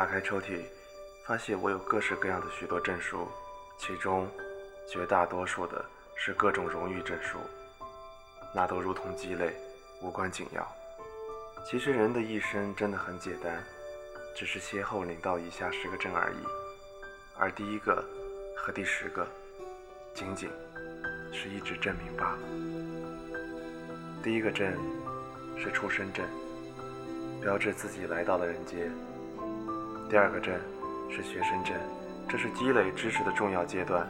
打开抽屉，发现我有各式各样的许多证书，其中绝大多数的是各种荣誉证书，那都如同鸡肋，无关紧要。其实人的一生真的很简单，只是先后领到以下十个证而已，而第一个和第十个，仅仅是一纸证明罢了。第一个证是出生证，标志自己来到了人间。第二个证是学生证，这是积累知识的重要阶段。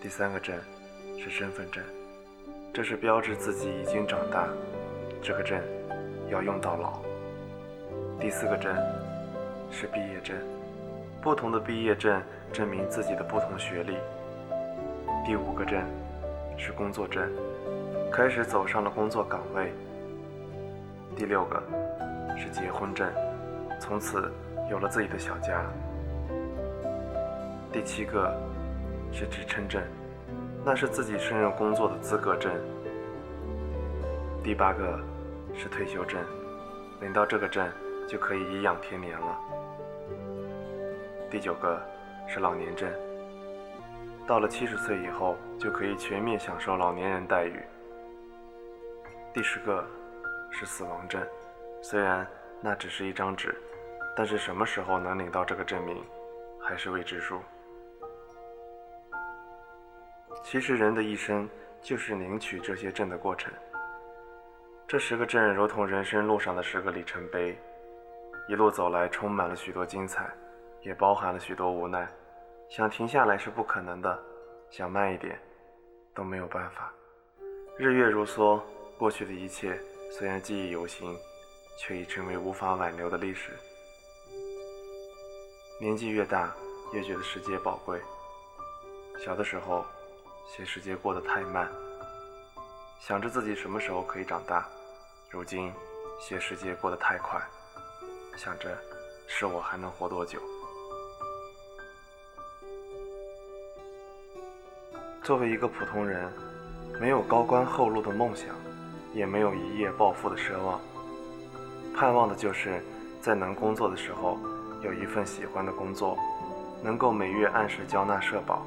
第三个证是身份证，这是标志自己已经长大，这个证要用到老。第四个证是毕业证，不同的毕业证证明自己的不同学历。第五个证是工作证，开始走上了工作岗位。第六个是结婚证，从此。有了自己的小家。第七个是职称证，那是自己胜任工作的资格证。第八个是退休证，领到这个证就可以颐养天年了。第九个是老年证，到了七十岁以后就可以全面享受老年人待遇。第十个是死亡证，虽然那只是一张纸。但是什么时候能领到这个证明，还是未知数。其实人的一生就是领取这些证的过程。这十个证如同人生路上的十个里程碑，一路走来充满了许多精彩，也包含了许多无奈。想停下来是不可能的，想慢一点都没有办法。日月如梭，过去的一切虽然记忆犹新，却已成为无法挽留的历史。年纪越大，越觉得时间宝贵。小的时候，嫌时间过得太慢，想着自己什么时候可以长大；如今，嫌时间过得太快，想着是我还能活多久。作为一个普通人，没有高官厚禄的梦想，也没有一夜暴富的奢望，盼望的就是在能工作的时候。有一份喜欢的工作，能够每月按时交纳社保，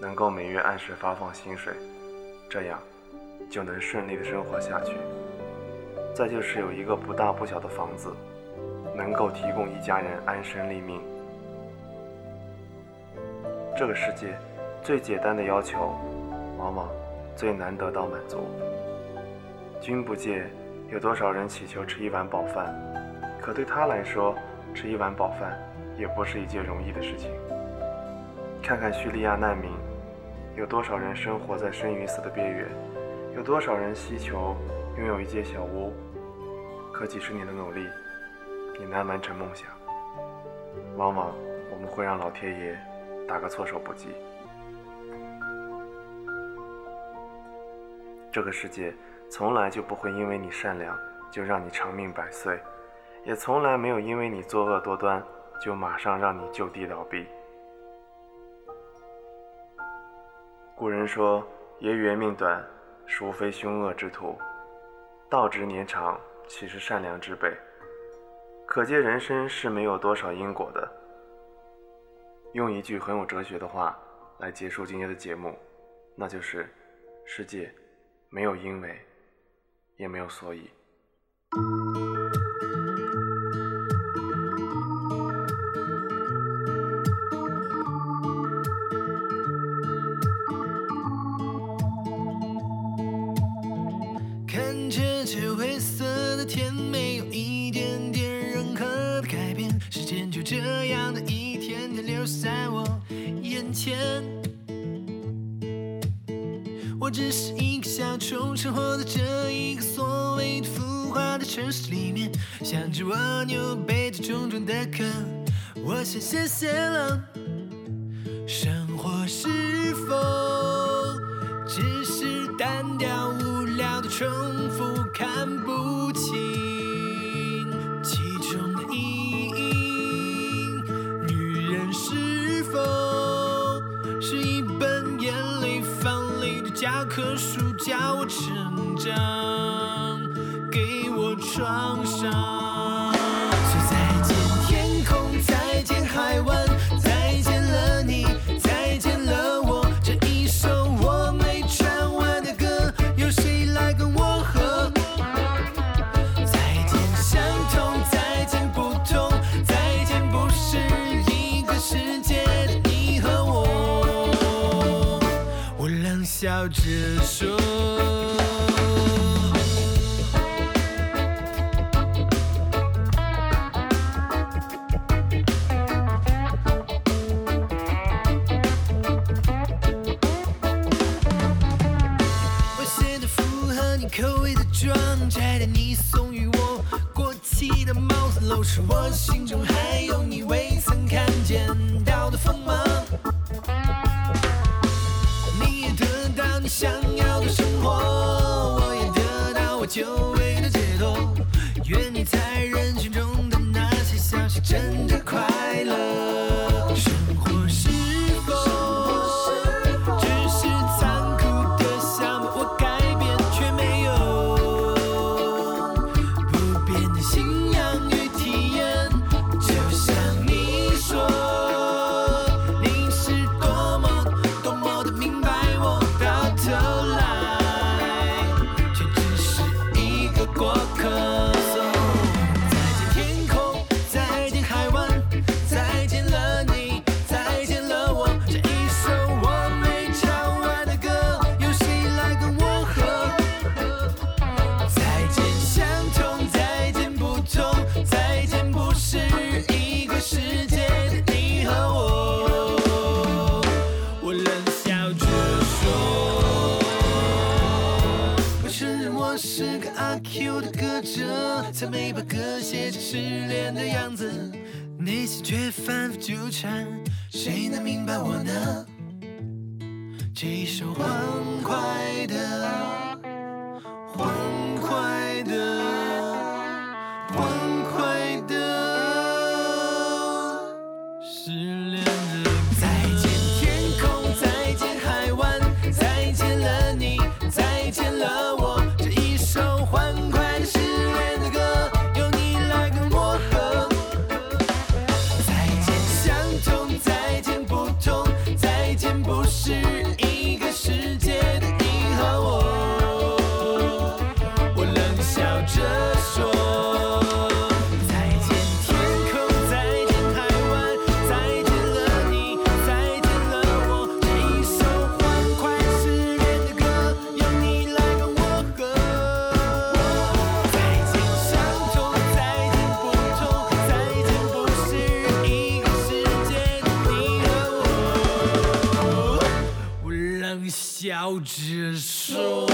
能够每月按时发放薪水，这样就能顺利的生活下去。再就是有一个不大不小的房子，能够提供一家人安身立命。这个世界最简单的要求，往往最难得到满足。君不见有多少人祈求吃一碗饱饭，可对他来说。吃一碗饱饭也不是一件容易的事情。看看叙利亚难民，有多少人生活在生与死的边缘，有多少人希求拥有一间小屋，可几十年的努力也难完成梦想。往往我们会让老天爷打个措手不及。这个世界从来就不会因为你善良就让你长命百岁。也从来没有因为你作恶多端，就马上让你就地倒闭。古人说：“爷缘命短，孰非凶恶之徒？道之年长，岂是善良之辈？”可见人生是没有多少因果的。用一句很有哲学的话来结束今天的节目，那就是：世界没有因为，也没有所以。在我眼前，我只是一个小虫，生活在这一个所谓的浮华的城市里面，像只蜗牛背着重重的壳，我想谢谢了。生活是否只是单调无聊的重复，看不棵树教我成长，给我创伤。out. 但没把歌写成失恋的样子内心却反复纠缠谁能明白我呢这一首欢快的欢快的要直说。